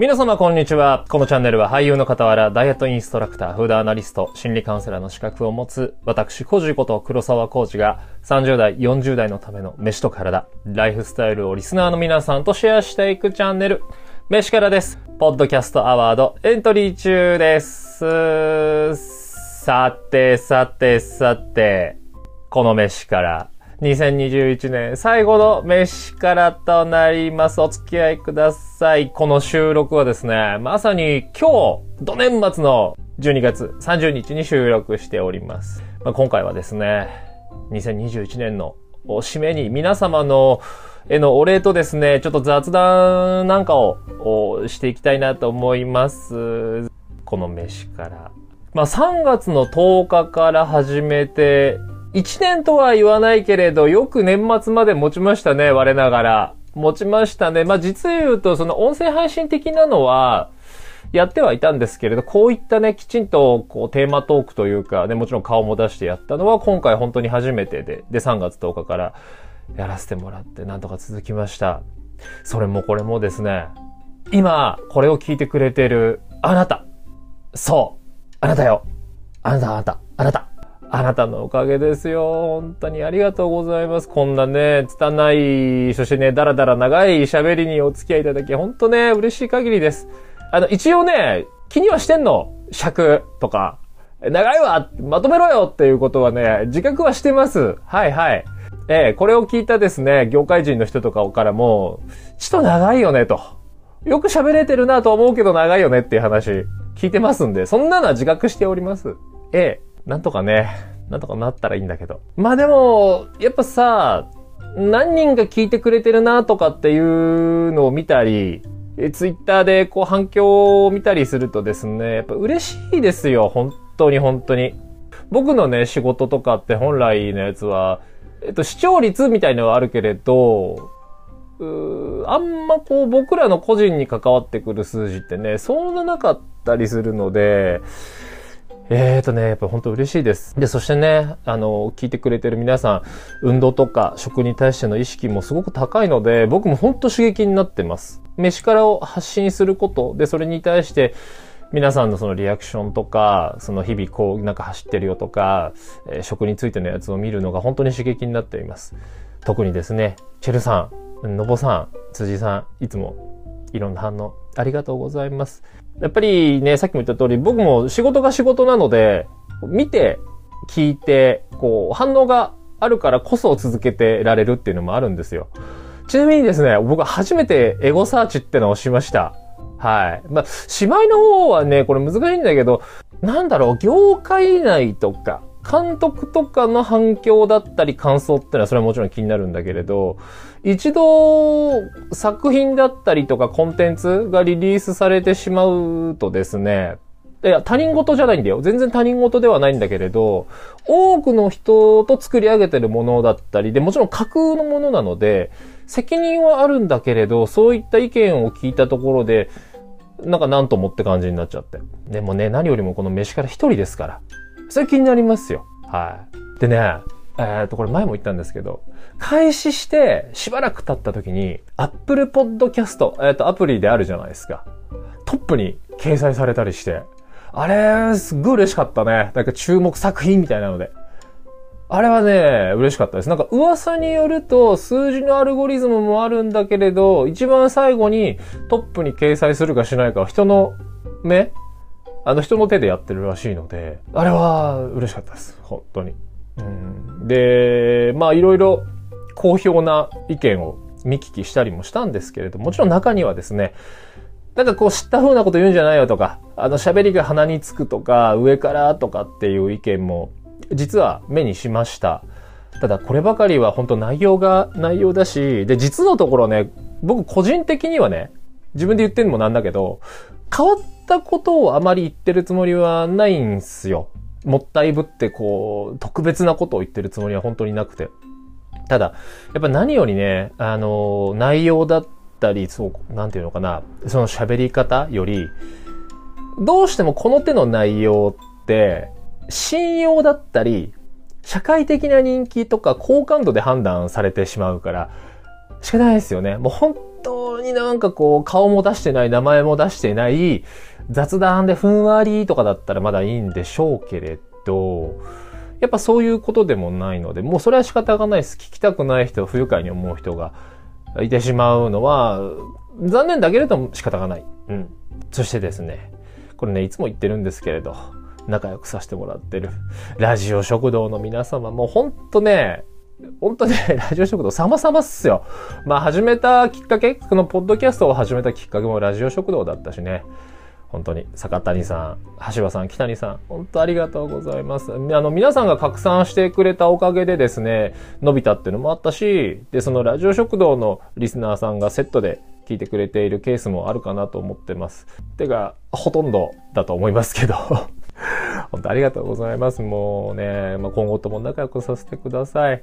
皆様こんにちは。このチャンネルは俳優の傍ら、ダイエットインストラクター、フードアナリスト、心理カウンセラーの資格を持つ、私、コジこと黒沢コーチが、30代、40代のための飯と体、ライフスタイルをリスナーの皆さんとシェアしていくチャンネル、飯からです。ポッドキャストアワードエントリー中です。さて、さて、さて、この飯から、2021年最後の飯からとなります。お付き合いください。この収録はですね、まさに今日、土年末の12月30日に収録しております。まあ、今回はですね、2021年の締めに皆様のへのお礼とですね、ちょっと雑談なんかをしていきたいなと思います。この飯から。まあ3月の10日から始めて一年とは言わないけれど、よく年末まで持ちましたね、我ながら。持ちましたね。まあ、実言うと、その音声配信的なのは、やってはいたんですけれど、こういったね、きちんと、こう、テーマトークというか、ね、もちろん顔も出してやったのは、今回本当に初めてで、で、3月10日からやらせてもらって、なんとか続きました。それもこれもですね、今、これを聞いてくれてる、あなた。そう。あなたよ。あなた、あなた、あなた。あなたのおかげですよ。本当にありがとうございます。こんなね、拙い、そしてね、だらだら長い喋りにお付き合いいただき、本当ね、嬉しい限りです。あの、一応ね、気にはしてんの。尺とか。長いわまとめろよっていうことはね、自覚はしてます。はいはい。えー、これを聞いたですね、業界人の人とかからも、ちょっと長いよねと。よく喋れてるなと思うけど長いよねっていう話聞いてますんで、そんなのは自覚しております。ええなんとかね、なんとかなったらいいんだけど。まあでも、やっぱさ、何人が聞いてくれてるなとかっていうのを見たり、ツイッターでこう反響を見たりするとですね、やっぱ嬉しいですよ。本当に本当に。僕のね、仕事とかって本来のやつは、えっと、視聴率みたいのはあるけれど、うーあんまこう僕らの個人に関わってくる数字ってね、そんななかったりするので、えーとね、やっぱ本当嬉しいです。で、そしてね、あの、聞いてくれてる皆さん、運動とか食に対しての意識もすごく高いので、僕も本当刺激になってます。飯からを発信すること、で、それに対して、皆さんのそのリアクションとか、その日々こうなんか走ってるよとか、えー、食についてのやつを見るのが本当に刺激になっています。特にですね、チェルさん、のぼさん、辻さん、いつもいろんな反応ありがとうございます。やっぱりね、さっきも言った通り、僕も仕事が仕事なので、見て、聞いて、こう、反応があるからこそ続けてられるっていうのもあるんですよ。ちなみにですね、僕は初めてエゴサーチってのをしました。はい。まあ、芝居の方はね、これ難しいんだけど、なんだろう、業界内とか、監督とかの反響だったり感想ってのはそれはもちろん気になるんだけれど、一度作品だったりとかコンテンツがリリースされてしまうとですね、いや、他人事じゃないんだよ。全然他人事ではないんだけれど、多くの人と作り上げてるものだったりで、もちろん架空のものなので、責任はあるんだけれど、そういった意見を聞いたところで、なんかなんともって感じになっちゃって。でもね、何よりもこの飯から一人ですから。それ気になりますよ。はい。でね、えー、っと、これ前も言ったんですけど、開始してしばらく経った時に、Apple Podcast、えー、っと、アプリであるじゃないですか。トップに掲載されたりして、あれ、すっごい嬉しかったね。なんか注目作品みたいなので。あれはね、嬉しかったです。なんか噂によると、数字のアルゴリズムもあるんだけれど、一番最後にトップに掲載するかしないかは人の目？あの人の手でやってるらしいので、あれは嬉しかったです。本当に。うん、で、まあいろいろ好評な意見を見聞きしたりもしたんですけれども、もちろん中にはですね、なんかこう知った風なこと言うんじゃないよとか、あの喋りが鼻につくとか、上からとかっていう意見も実は目にしました。ただこればかりは本当内容が内容だし、で、実のところね、僕個人的にはね、自分で言ってんのもなんだけど、変わったことをあまり言ってるつもりはないんすよ。もったいぶってこう、特別なことを言ってるつもりは本当になくて。ただ、やっぱ何よりね、あの、内容だったり、そう、なんていうのかな、その喋り方より、どうしてもこの手の内容って、信用だったり、社会的な人気とか好感度で判断されてしまうから、仕方ないですよね。もう本当になんかこう、顔も出してない、名前も出してない、雑談でふんわりとかだったらまだいいんでしょうけれど、やっぱそういうことでもないので、もうそれは仕方がないです。聞きたくない人、不愉快に思う人がいてしまうのは、残念だけれども仕方がない。うん。そしてですね、これね、いつも言ってるんですけれど、仲良くさせてもらってる、ラジオ食堂の皆様、もうほんとね、ほんとね、ラジオ食堂様々っすよ。まあ始めたきっかけ、このポッドキャストを始めたきっかけもラジオ食堂だったしね。本当に、坂谷さん、橋場さん、北谷さん、本当ありがとうございます。あの、皆さんが拡散してくれたおかげでですね、伸びたっていうのもあったし、で、そのラジオ食堂のリスナーさんがセットで聞いてくれているケースもあるかなと思ってます。てか、ほとんどだと思いますけど。本当ありがとうございます。もうね、まあ、今後とも仲良くさせてください。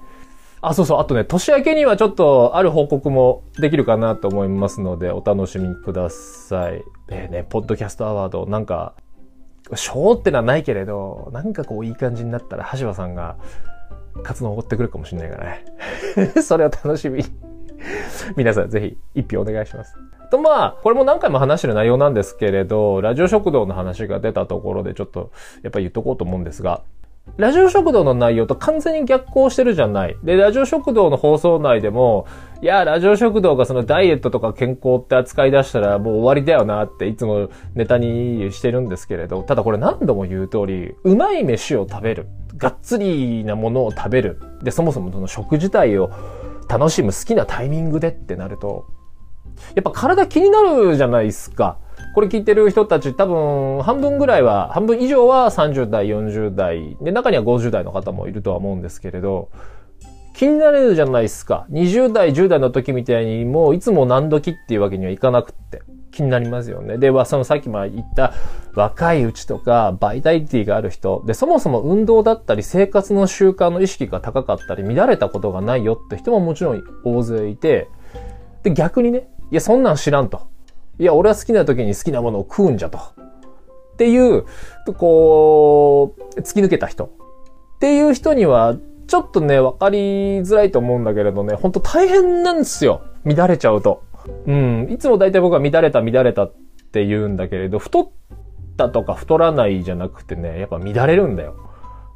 あ、そうそう。あとね、年明けにはちょっとある報告もできるかなと思いますので、お楽しみください。えー、ね、ポッドキャストアワード、なんか、賞ってのはないけれど、なんかこういい感じになったら、橋場さんが活動を追ってくるかもしれないからね。それを楽しみに皆さんぜひ一票お願いします。とまあ、これも何回も話してる内容なんですけれど、ラジオ食堂の話が出たところでちょっとやっぱり言っとこうと思うんですが、ラジオ食堂の内容と完全に逆行してるじゃない。で、ラジオ食堂の放送内でも、いや、ラジオ食堂がそのダイエットとか健康って扱い出したらもう終わりだよなっていつもネタにしてるんですけれど、ただこれ何度も言う通り、うまい飯を食べる。がっつりなものを食べる。で、そもそもその食自体を楽しむ好きなタイミングでってなると、やっぱ体気になるじゃないですか。これ聞いてる人たち多分半分ぐらいは、半分以上は30代、40代、で、中には50代の方もいるとは思うんですけれど、気になれるじゃないですか。20代、10代の時みたいにもういつも何時っていうわけにはいかなくって。気になりますよね。で、そのさっきも言った若いうちとかバイタリティがある人、で、そもそも運動だったり生活の習慣の意識が高かったり乱れたことがないよって人ももちろん大勢いて、で、逆にね、いや、そんなん知らんと。いや、俺は好きな時に好きなものを食うんじゃと。っていう、こう、突き抜けた人。っていう人には、ちょっとね、わかりづらいと思うんだけれどね、ほんと大変なんですよ。乱れちゃうと。うん。いつも大体僕は乱れた乱れたって言うんだけれど、太ったとか太らないじゃなくてね、やっぱ乱れるんだよ。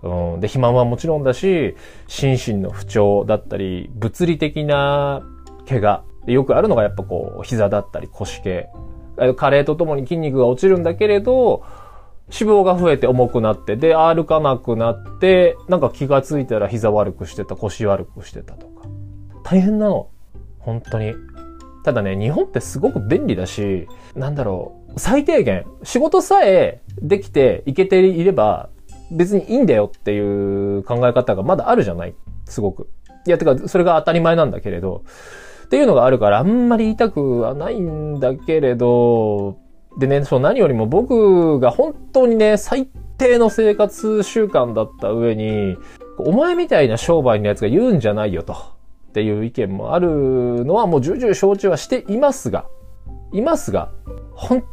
うん。で、肥満はもちろんだし、心身の不調だったり、物理的な怪我でよくあるのがやっぱこう、膝だったり腰系。加齢とともに筋肉が落ちるんだけれど、脂肪が増えて重くなって、で、歩かなくなって、なんか気がついたら膝悪くしてた、腰悪くしてたとか。大変なの。本当に。ただね、日本ってすごく便利だし、なんだろう、最低限、仕事さえできていけていれば、別にいいんだよっていう考え方がまだあるじゃないすごく。いや、てか、それが当たり前なんだけれど、っていうのがあるから、あんまり言いたくはないんだけれど、でね、そう何よりも僕が本当にね、最低の生活習慣だった上に、お前みたいな商売のやつが言うんじゃないよと。っていう意見もあるのはもう重々承知はしていますが、いますが、本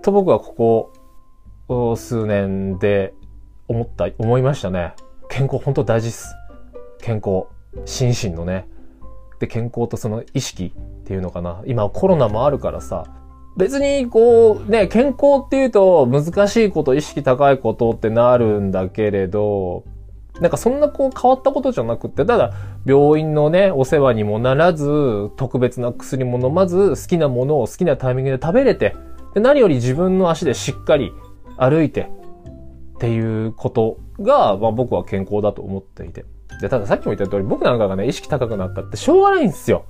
当僕はここ数年で思った、思いましたね。健康本当大事っす。健康。心身のね。で健康とその意識っていうのかな。今コロナもあるからさ、別にこうね、健康っていうと難しいこと、意識高いことってなるんだけれど、なんかそんなこう変わったことじゃなくって、ただ病院のね、お世話にもならず、特別な薬も飲まず、好きなものを好きなタイミングで食べれて、で何より自分の足でしっかり歩いてっていうことが、まあ僕は健康だと思っていて。で、たださっきも言った通り、僕なんかがね、意識高くなったってしょうがないんですよ。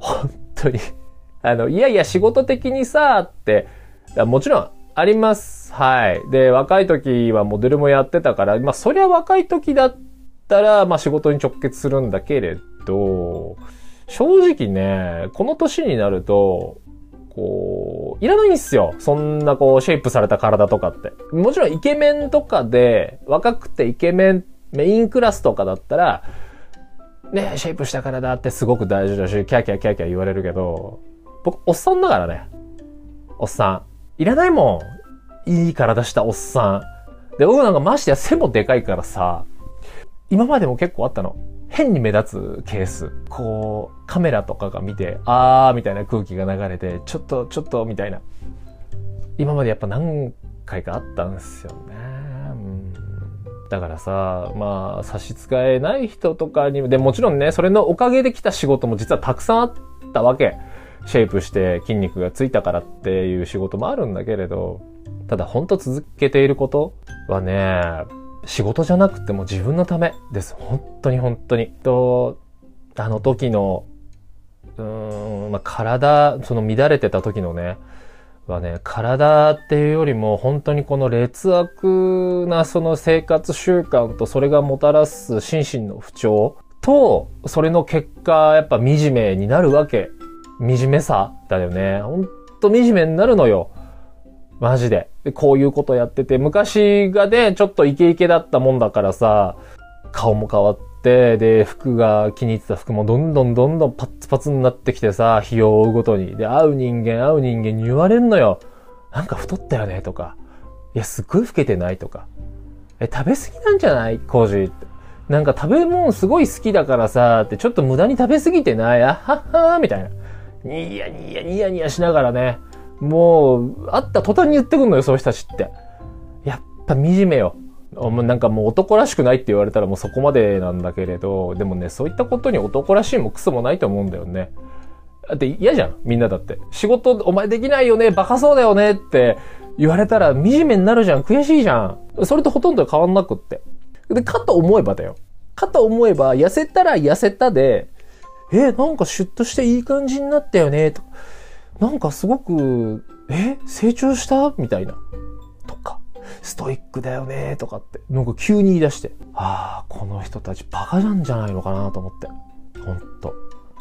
本当に。あの、いやいや、仕事的にさ、って、もちろん、あります。はい。で、若い時はモデルもやってたから、まあ、そりゃ若い時だったら、まあ、仕事に直結するんだけれど、正直ね、この年になると、こう、いらないんすよ。そんなこう、シェイプされた体とかって。もちろんイケメンとかで、若くてイケメンメインクラスとかだったら、ねシェイプしたからだってすごく大事だし、キャーキャーキャーキャー言われるけど、僕、おっさんだからね。おっさん。いらないもん。いい体したおっさん。で、僕なんかましてや背もでかいからさ、今までも結構あったの。変に目立つケース。こうカメラとかが見て、あーみたいな空気が流れて、ちょっと、ちょっと、みたいな。今までやっぱ何回かあったんですよね。だからさ、まあ、差し支えない人とかにも、でもちろんね、それのおかげで来た仕事も実はたくさんあったわけ。シェイプして筋肉がついたからっていう仕事もあるんだけれど、ただ本当続けていることはね、仕事じゃなくても自分のためです。本当に本当に。と、あの時の、うーん、まあ、体、その乱れてた時のね、はね、体っていうよりも本当にこの劣悪なその生活習慣とそれがもたらす心身の不調と、それの結果、やっぱ惨めになるわけ。惨めさだよね。ほんと惨めになるのよ。マジで。で、こういうことやってて、昔がね、ちょっとイケイケだったもんだからさ、顔も変わって、で、服が気に入ってた服もどんどんどんどんパッツパツになってきてさ、日を追うごとに。で、会う人間、会う人間に言われんのよ。なんか太ったよねとか。いや、すっごい老けてないとか。え、食べ過ぎなんじゃない？コージ。なんか食べ物すごい好きだからさ、ってちょっと無駄に食べ過ぎてない？あはっはーみたいな。ニヤニヤニヤニヤしながらね。もう、会った途端に言ってくんのよ、そういう人たちって。やっぱ惨めよ。なんかもう男らしくないって言われたらもうそこまでなんだけれど、でもね、そういったことに男らしいもクソもないと思うんだよね。だって嫌じゃん、みんなだって。仕事お前できないよね、バカそうだよね？って言われたら惨めになるじゃん、悔しいじゃん。それとほとんど変わんなくって。で、かと思えばだよ。かと思えば、痩せたら痩せたで、え、なんかシュッとしていい感じになったよね、とか。なんかすごく、え成長した？みたいな。ストイックだよねとかって、なんか急に言い出して、ああ、この人たちバカなんじゃないのかなと思って。ほんと。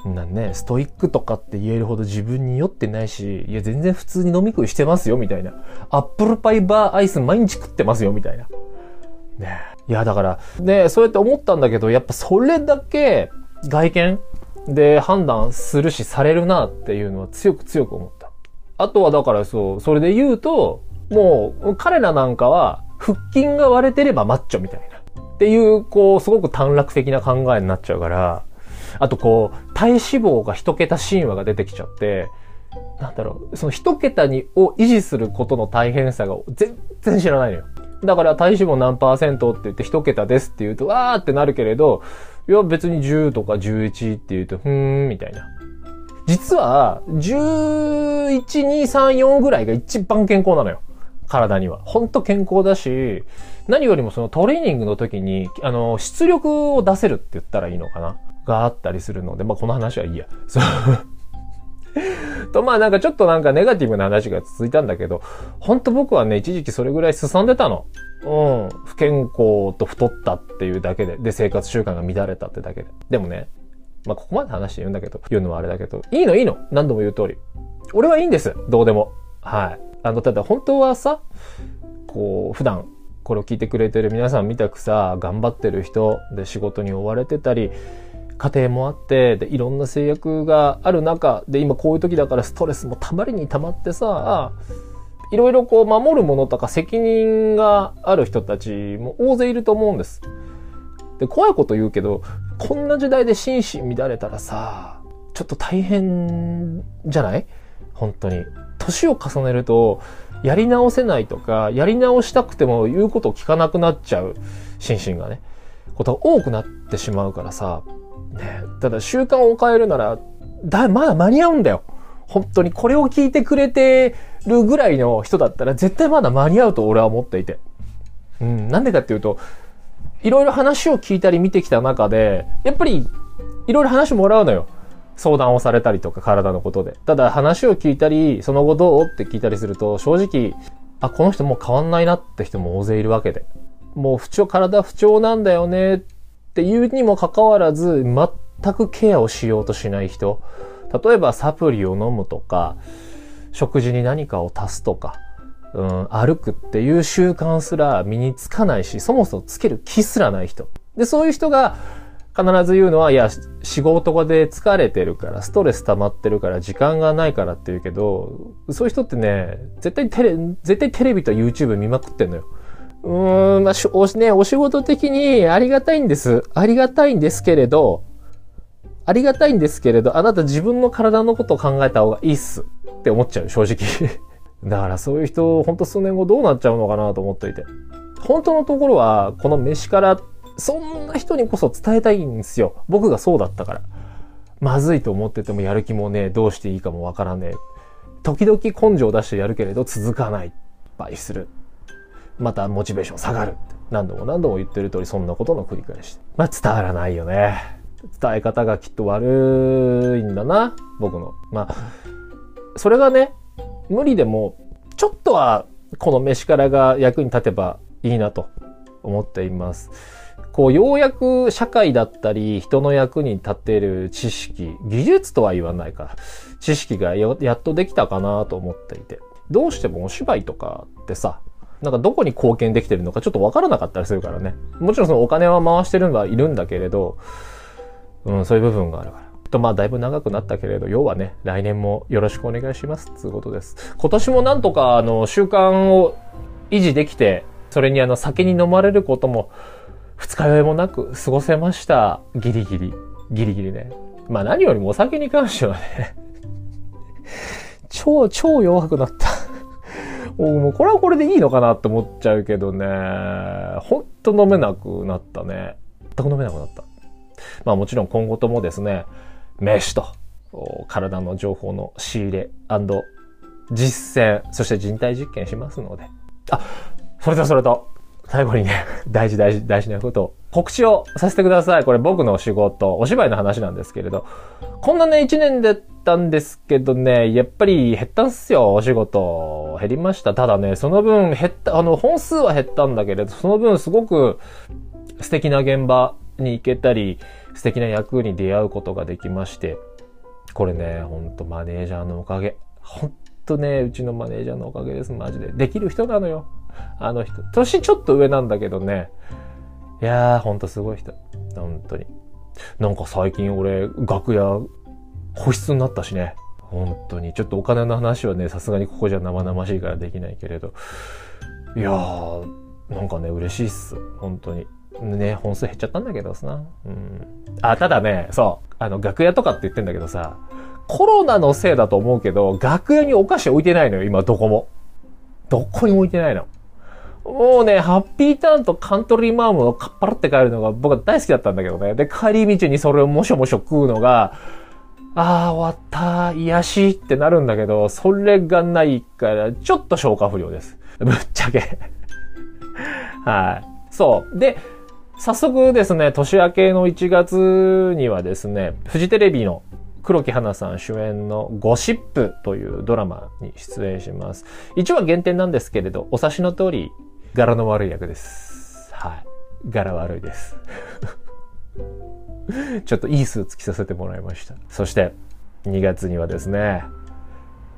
なんね、ストイックとかって言えるほど自分に酔ってないし、いや全然普通に飲み食いしてますよ、みたいな。アップルパイバーアイス毎日食ってますよ、みたいな。ねいや、だから、ねそうやって思ったんだけど、やっぱそれだけ外見で判断するしされるなっていうのは強く強く思った。あとはだからそう、それで言うと、もう彼らなんかは腹筋が割れてればマッチョみたいな。っていう、こう、すごく短絡的な考えになっちゃうから、あとこう、体脂肪が一桁神話が出てきちゃって、なんだろう、その一桁にを維持することの大変さが全然知らないのよ。だから体脂肪何パーセントって言って一桁ですって言うと、わーってなるけれど、いや別に10とか11って言うと、ふーん、みたいな。実は、11、2、3、4ぐらいが一番健康なのよ。体には。ほんと健康だし、何よりもそのトレーニングの時に、あの、出力を出せるって言ったらいいのかな？があったりするので、まあ、この話はいいや。そう。と、まあなんかちょっとなんかネガティブな話が続いたんだけど、ほんと僕はね、一時期それぐらい進んでたの。うん。不健康と太ったっていうだけで、で、生活習慣が乱れたってだけで。でもね、まあここまで話して言うんだけど、言うのはあれだけど、いいのいいの何度も言う通り。俺はいいんです。どうでも。はい。あの、ただ本当はさ、こう、普段、これを聞いてくれてる皆さんみたくさ、頑張ってる人で仕事に追われてたり、家庭もあって、で、いろんな制約がある中で、今こういう時だからストレスもたまりにたまってさ、いろいろこう守るものとか責任がある人たちも大勢いると思うんです。で、怖いこと言うけど、こんな時代で心身乱れたらさ、ちょっと大変じゃない？本当に。年を重ねると、やり直せないとか、やり直したくても言うことを聞かなくなっちゃう心身がね、ことが多くなってしまうからさ、ね、ただ習慣を変えるなら、だ、まだ間に合うんだよ。本当にこれを聞いてくれてるぐらいの人だったら絶対まだ間に合うと俺は思っていて。うん、なんでかっていうと、いろいろ話を聞いたり見てきた中で、やっぱりいろいろ話もらうのよ。相談をされたりとか体のことで。ただ話を聞いたり、その後どうって聞いたりすると、正直、あ、この人もう変わんないなって人も大勢いるわけで。もう不調、体不調なんだよねっていうにもかかわらず、全くケアをしようとしない人。例えばサプリを飲むとか、食事に何かを足すとか、うん、歩くっていう習慣すら身につかないし、そもそもつける気すらない人。で、そういう人が必ず言うのは、いや、仕事で疲れてるから、ストレス溜まってるから、時間がないからって言うけど、そういう人ってね、絶対テレ、絶対テレビと YouTube 見まくってんのよ。うーん、まあ、おね、お仕事的にありがたいんです。ありがたいんですけれど、ありがたいんですけれど、あなた自分の体のことを考えた方がいいっすって思っちゃう、正直。だからそういう人、ほんと数年後どうなっちゃうのかなと思っていて。本当のところは、この飯から、そんな人にこそ伝えたいんですよ。僕がそうだったから。まずいと思っててもやる気もね、どうしていいかもわからねえ。時々根性を出してやるけれど続かない。敗する。またモチベーション下がる。何度も何度も言ってる通りそんなことの繰り返し。まあ伝わらないよね。伝え方がきっと悪いんだな。僕の。まあ、それがね、無理でも、ちょっとはこの飯からが役に立てばいいなと思っています。こう、ようやく社会だったり、人の役に立っている知識、技術とは言わないか、知識がやっとできたかなと思っていて。どうしてもお芝居とかってさ、なんかどこに貢献できてるのかちょっとわからなかったりするからね。もちろんそのお金は回してるのはいるんだけれど、うん、そういう部分があるから。と、まあ、だいぶ長くなったけれど、要はね、来年もよろしくお願いしますっ。つうことです。今年もなんとか、あの、習慣を維持できて、それにあの、酒に飲まれることも、二日酔いもなく過ごせました。ギリギリ。ギリギリね。まあ何よりもお酒に関してはね超、超弱くなったもうこれはこれでいいのかなって思っちゃうけどね。ほんと飲めなくなったね。全く飲めなくなった。まあもちろん今後ともですね、飯と体の情報の仕入れ実践、そして人体実験しますので。あ、それとそれと、最後にね、大事大事大事なこと告知をさせてください。これ僕の仕事、お芝居の話なんですけれど、こんなね、一年だったんですけどね、やっぱり減ったんすよ、お仕事。減りました。ただね、その分減った、あの、本数は減ったんだけれど、その分すごく素敵な現場に行けたり、素敵な役に出会うことができまして、これね、ほんとマネージャーのおかげ。ほんとね、うちのマネージャーのおかげです、マジで。できる人なのよ。あの人。年ちょっと上なんだけどね。いやー、ほんとすごい人。本当に。なんか最近俺、楽屋、個室になったしね。本当に。ちょっとお金の話はね、さすがにここじゃ生々しいからできないけれど。いやー、なんかね、嬉しいっす。本当に。ね、本数減っちゃったんだけどさ。うん。あ、ただね、そう。あの、楽屋とかって言ってんだけどさ、コロナのせいだと思うけど、楽屋にお菓子置いてないのよ、今どこも。どこに置いてないの。もうね、ハッピーターンとカントリーマームをかっぱらって帰るのが僕は大好きだったんだけどね。で、帰り道にそれをもしょもしょ食うのが、ああ、終わった、癒しってなるんだけど、それがないから、ちょっと消化不良です。ぶっちゃけ はい。そう。で、早速ですね、年明けの1月にはですね、フジテレビの黒木花さん主演のゴシップというドラマに出演します。一応は減点なんですけれど、お察しの通り、柄の悪い役です。はい。柄悪いです。ちょっといいスーツ着させてもらいました。そして、2月にはですね、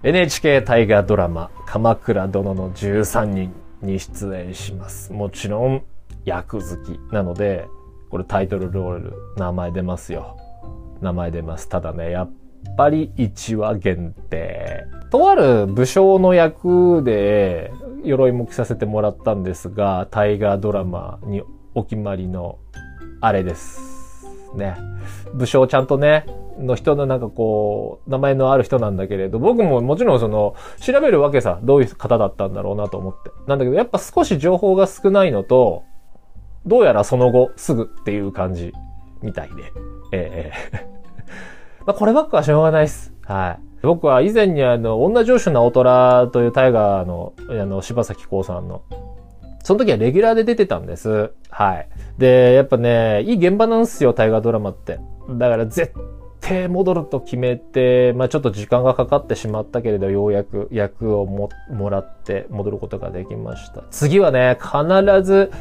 NHK 大河ドラマ、鎌倉殿の13人に出演します。もちろん、役好きなので、これタイトルロール、名前出ますよ。名前出ます。ただね、やっぱり1話限定。とある武将の役で、鎧も着させてもらったんですが、大河ドラマにお決まりの、あれです。ね。武将ちゃんとね、の人のなんかこう、名前のある人なんだけれど、僕ももちろんその、調べるわけさ、どういう方だったんだろうなと思って。なんだけど、やっぱ少し情報が少ないのと、どうやらその後すぐっていう感じみたいで。ええまあこればっかはしょうがないっす。はい。僕は以前にあの、女上司の大虎というタイガーの、あの、柴咲コウさんの、その時はレギュラーで出てたんです。はい。で、やっぱね、いい現場なんですよ、大河ドラマって。だから絶対戻ると決めて、まあちょっと時間がかかってしまったけれど、ようやく役をも、もらって戻ることができました。次はね、必ず、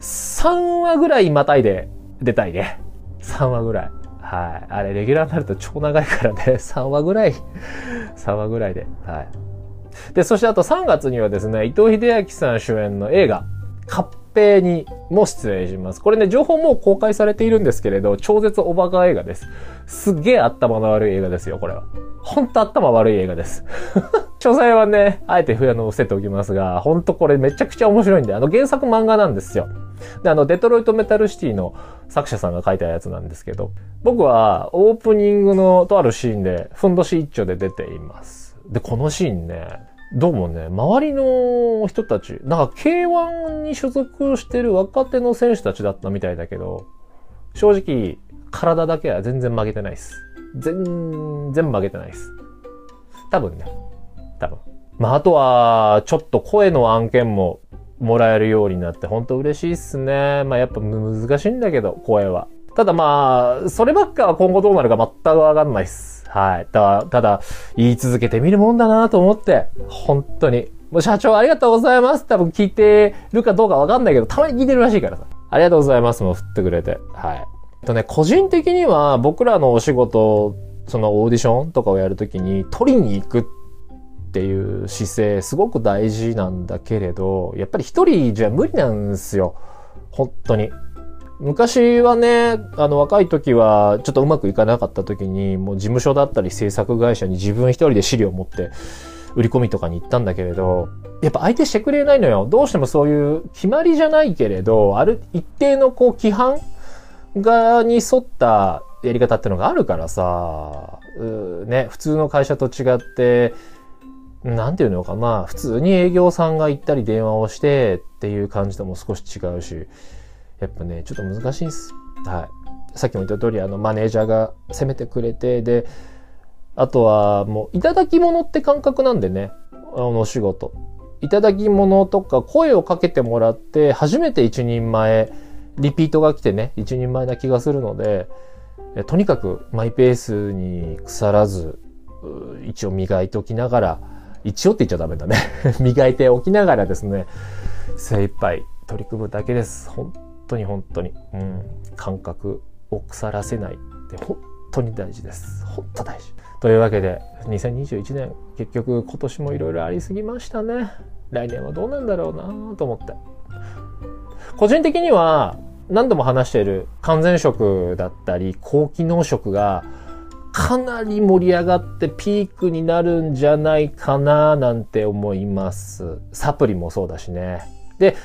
3話ぐらいまたいで出たいね。3話ぐらい。はい。あれ、レギュラーになると超長いからね、3話ぐらい、3話ぐらいで。はい。で、そしてあと3月にはですね、伊藤秀明さん主演の映画、合併にも出演します。これね、情報も公開されているんですけれど、超絶おバカ映画です。すっげえ頭の悪い映画ですよ、これは。ほんと頭悪い映画です。詳細はね、あえてあの伏せておきますが、ほんとこれめちゃくちゃ面白いんで、あの原作漫画なんですよ。で、あの、デトロイトメタルシティの作者さんが書いたやつなんですけど、僕はオープニングのとあるシーンで、ふんどし一丁で出ています。で、このシーンね、どうもね、周りの人たち、なんか K1 に所属してる若手の選手たちだったみたいだけど、正直、体だけは全然曲げてないです。全然曲げてないです。多分ね。多分。まあ、あとは、ちょっと声の案件ももらえるようになって、ほんと嬉しいっすね。まあ、やっぱ難しいんだけど、声は。ただまあ、そればっかは今後どうなるか全くわかんないっす。はい。ただ、ただ、言い続けてみるもんだなと思って、本当に。もう社長ありがとうございます。多分聞いてるかどうかわかんないけど、たまに聞いてるらしいからさ。ありがとうございます。もう振ってくれて。はい。とね、個人的には僕らのお仕事、そのオーディションとかをやるときに取りに行くっていう姿勢すごく大事なんだけれど、やっぱり一人じゃ無理なんですよ。本当に。昔はね、あの若い時はちょっとうまくいかなかった時に、もう事務所だったり制作会社に自分一人で資料を持って売り込みとかに行ったんだけれど、やっぱ相手してくれないのよ。どうしてもそういう決まりじゃないけれど、ある一定のこう規範がに沿ったやり方ってのがあるからさ、ね、普通の会社と違って、なんていうのかな、普通に営業さんが行ったり電話をしてっていう感じとも少し違うし、やっぱね、ちょっと難しいんです。はい。さっきも言った通り、あの、マネージャーが攻めてくれて、で、あとはもう、いただき物って感覚なんでね、あの、お仕事。いただき物とか声をかけてもらって、初めて一人前、リピートが来てね、一人前な気がするので、とにかくマイペースに腐らず、一応磨いておきながら、一応って言っちゃダメだね 磨いておきながらですね、精一杯取り組むだけです。本当に本当に。うん。感覚を腐らせないって本当に大事です。本当大事。というわけで、2021年、結局今年もいろいろありすぎましたね。来年はどうなんだろうなと思って。個人的には、何度も話している完全食だったり、高機能食がかなり盛り上がってピークになるんじゃないかななんて思います。サプリもそうだしね。で、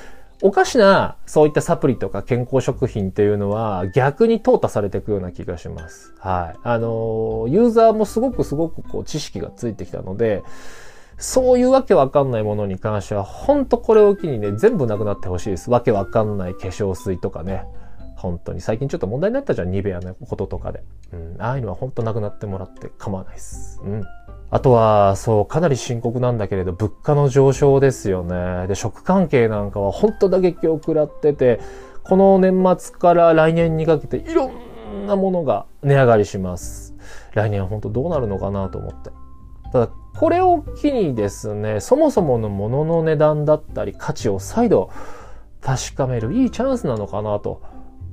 おかしなそういったサプリとか健康食品っていうのは逆に淘汰されていくような気がします。はい。あの、ユーザーもすごくすごくこう知識がついてきたので、そういうわけわかんないものに関しては、ほんとこれを機にね、全部なくなってほしいです。わけわかんない化粧水とかね。本当に。最近ちょっと問題になったじゃん、ニベアのこととかで。うん。ああいうのは本当なくなってもらって構わないです。うん。あとは、そう、かなり深刻なんだけれど、物価の上昇ですよね。で、食関係なんかは本当打撃を食らってて、この年末から来年にかけていろんなものが値上がりします。来年は本当どうなるのかなと思って。ただ、これを機にですね、そもそものものの値段だったり価値を再度確かめるいいチャンスなのかなと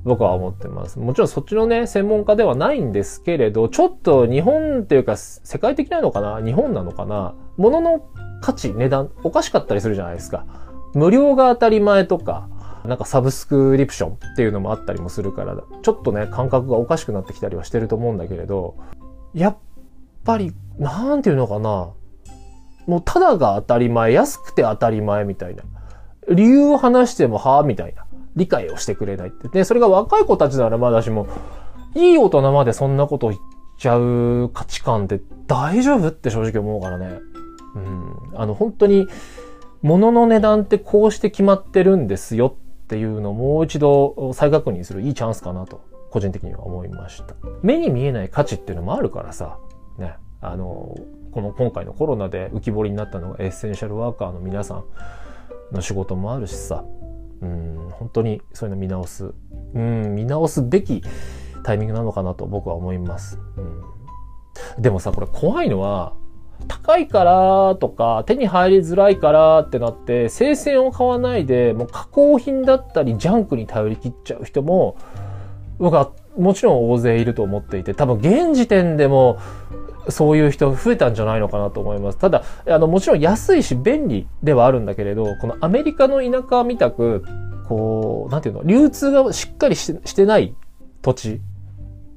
僕は思ってます。もちろんそっちのね、専門家ではないんですけれど、ちょっと日本っていうか世界的なのかな？日本なのかな？もの価値、値段、おかしかったりするじゃないですか。無料が当たり前とか、なんかサブスクリプションっていうのもあったりもするから、ちょっとね、感覚がおかしくなってきたりはしてると思うんだけれど、やっぱり、なんていうのかな？もうただが当たり前、安くて当たり前みたいな。理由を話しても、はぁみたいな。理解をしてくれないって。で、それが若い子たちならまだしも、いい大人までそんなこと言っちゃう価値観って大丈夫って正直思うからね。うん。あの、本当に、物の値段ってこうして決まってるんですよっていうのをもう一度再確認するいいチャンスかなと、個人的には思いました。目に見えない価値っていうのもあるからさ、ね。あの、この今回のコロナで浮き彫りになったのがエッセンシャルワーカーの皆さんの仕事もあるしさ、うん、本当にそういうの見直す、うん、見直すべきタイミングなのかなと僕は思います。うん、でもさ、これ怖いのは、高いからとか、手に入りづらいからってなって、生鮮を買わないで、もう加工品だったりジャンクに頼り切っちゃう人も、僕はもちろん大勢いると思っていて、多分現時点でもそういう人増えたんじゃないのかなと思います。ただ、あの、もちろん安いし便利ではあるんだけれど、このアメリカの田舎みたく、こう、なんていうの、流通がしっかりしてない土地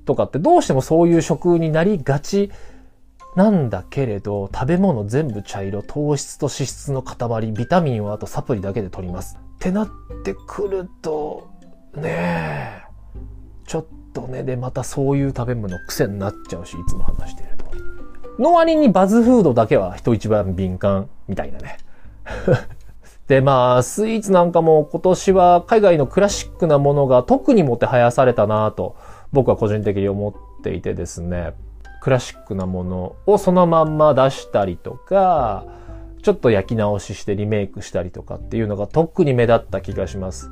とかってどうしてもそういう食になりがちなんだけれど、食べ物全部茶色、糖質と脂質の塊、ビタミンはあとサプリだけで取ります。ってなってくると、ねえ、ちょっとね、で、またそういう食べ物癖になっちゃうし、いつも話してると。の割にバズフードだけは人一番敏感みたいなね。で、まあ、スイーツなんかも今年は海外のクラシックなものが特にもてはやされたなと僕は個人的に思っていてですね、クラシックなものをそのまんま出したりとか、ちょっと焼き直ししてリメイクしたりとかっていうのが特に目立った気がします。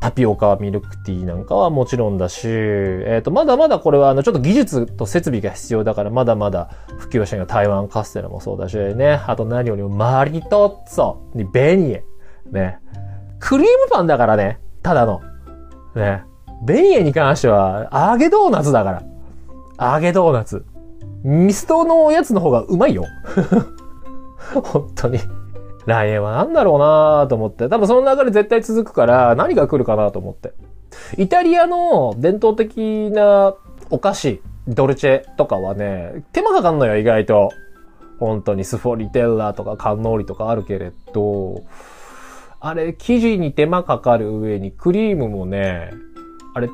タピオカミルクティーなんかはもちろんだし、えっ、ー、と、まだまだこれはあの、ちょっと技術と設備が必要だから、まだまだ普及してる台湾カステラもそうだしね、あと何よりもマリトッツォにベニエ。ね。クリームパンだからね、ただの。ね。ベニエに関しては、揚げドーナツだから。揚げドーナツ。ミストのやつの方がうまいよ。本当に。来年は何だろうなと思って。多分その流れ絶対続くから何が来るかなと思って。イタリアの伝統的なお菓子、ドルチェとかはね、手間かかんのよ、意外と。本当にスフォリテッラとかカンノーリとかあるけれど、あれ、生地に手間かかる上にクリームもね、あれ、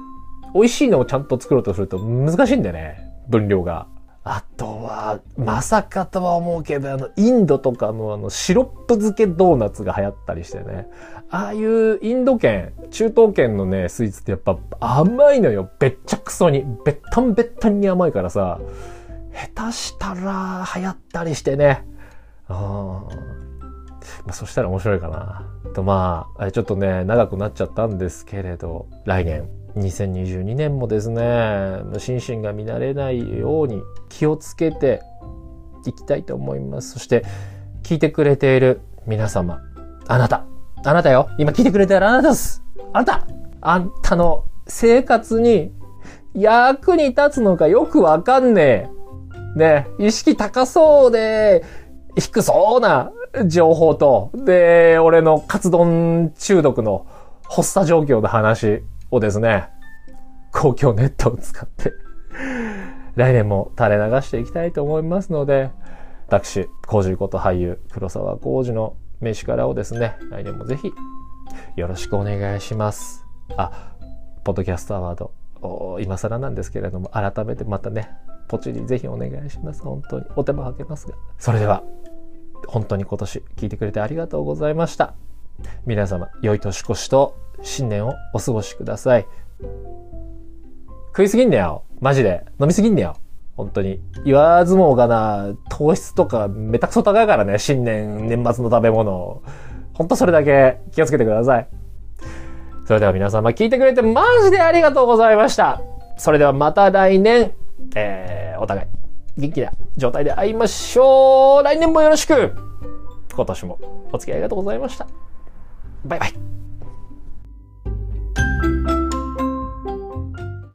美味しいのをちゃんと作ろうとすると難しいんだよね。分量が。あとは、まさかとは思うけど、あの、インドとかのあの、シロップ漬けドーナツが流行ったりしてね。ああいうインド圏、中東圏のね、スイーツってやっぱ甘いのよ。べっちゃくそに。べったんべったんに甘いからさ、下手したら流行ったりしてね。あまあ、そしたら面白いかな。とまあ、ちょっとね、長くなっちゃったんですけれど、来年、2022年もですね、心身が乱れないように気をつけていきたいと思います。そして、聞いてくれている皆様、あなた、あなたよ、今聞いてくれてるあなたです。あなた、あんたの生活に役に立つのかよくわかんねえ。ね、意識高そうで、低そうな情報と、で、俺のカツ丼中毒の発作状況の話をですね、公共ネットを使って来年も垂れ流していきたいと思いますので、私、工事こと俳優、黒沢浩二の名刺からをですね、来年もぜひ、よろしくお願いします。あ、ポッドキャストアワード、今更なんですけれども、改めてまたね、ポチリぜひお願いします。本当に。お手間かけますが。それでは、本当に今年聞いてくれてありがとうございました。皆様、良い年越しと新年をお過ごしください。食いすぎんだよ。マジで。飲みすぎんだよ。本当に。言わずもがな、糖質とかめたくそ高いからね、新年、年末の食べ物。ほんとそれだけ気をつけてください。それでは皆様聞いてくれてマジでありがとうございました。それではまた来年、えー、お互い元気な状態で会いましょう。来年もよろしく。今年もお付き合いありがとうございました。バイバイ。